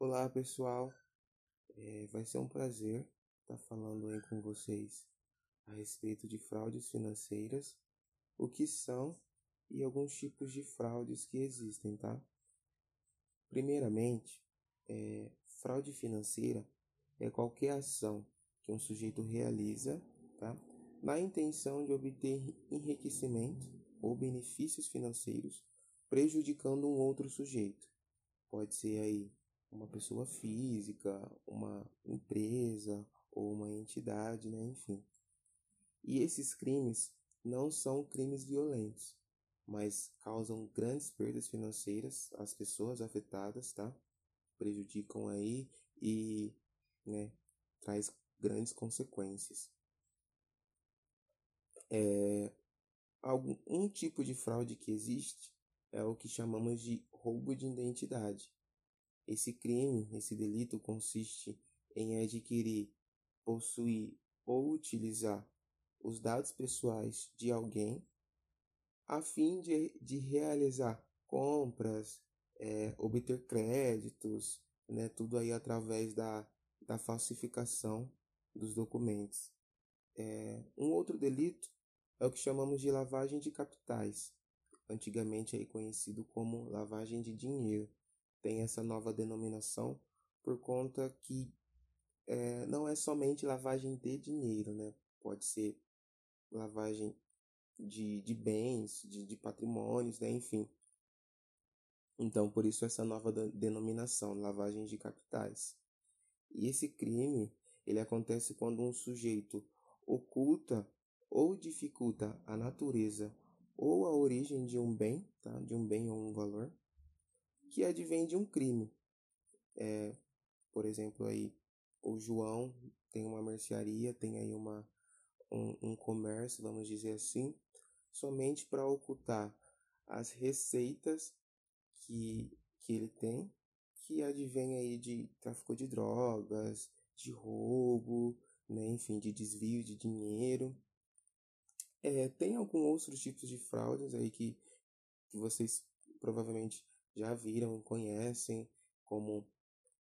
Olá pessoal, é, vai ser um prazer estar falando aí com vocês a respeito de fraudes financeiras, o que são e alguns tipos de fraudes que existem, tá? Primeiramente, é, fraude financeira é qualquer ação que um sujeito realiza, tá? Na intenção de obter enriquecimento ou benefícios financeiros prejudicando um outro sujeito. Pode ser aí uma pessoa física, uma empresa ou uma entidade, né? enfim. E esses crimes não são crimes violentos, mas causam grandes perdas financeiras às pessoas afetadas, tá? Prejudicam aí e, né, traz grandes consequências. É, algum um tipo de fraude que existe é o que chamamos de roubo de identidade. Esse crime, esse delito consiste em adquirir, possuir ou utilizar os dados pessoais de alguém a fim de, de realizar compras, é, obter créditos, né, tudo aí através da, da falsificação dos documentos. É, um outro delito é o que chamamos de lavagem de capitais, antigamente aí conhecido como lavagem de dinheiro. Tem essa nova denominação por conta que é, não é somente lavagem de dinheiro, né? Pode ser lavagem de, de bens, de, de patrimônios, né? enfim. Então, por isso essa nova denominação, lavagem de capitais. E esse crime, ele acontece quando um sujeito oculta ou dificulta a natureza ou a origem de um bem, tá? de um bem ou um valor, que advém de um crime. É, por exemplo, aí o João tem uma mercearia, tem aí uma, um, um comércio, vamos dizer assim, somente para ocultar as receitas que, que ele tem, que advém aí de tráfico de drogas, de roubo, né, enfim, de desvio de dinheiro. É, tem alguns outros tipos de fraudes aí que, que vocês provavelmente já viram, conhecem, como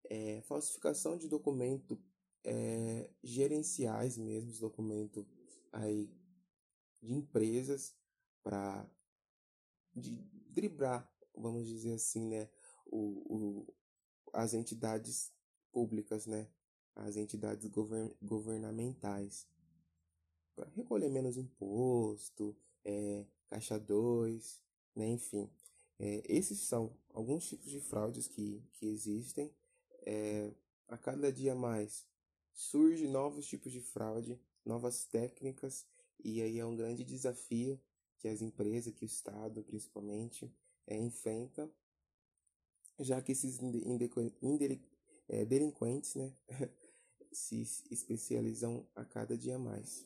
é, falsificação de documento é, gerenciais mesmo, documento aí de empresas para driblar, vamos dizer assim, né, o, o, as entidades públicas, né, as entidades govern, governamentais para recolher menos imposto, é, caixa 2, né, enfim. É, esses são alguns tipos de fraudes que, que existem. É, a cada dia mais surgem novos tipos de fraude, novas técnicas, e aí é um grande desafio que as empresas, que o Estado principalmente, é, enfrenta, já que esses é, delinquentes né, se especializam a cada dia mais.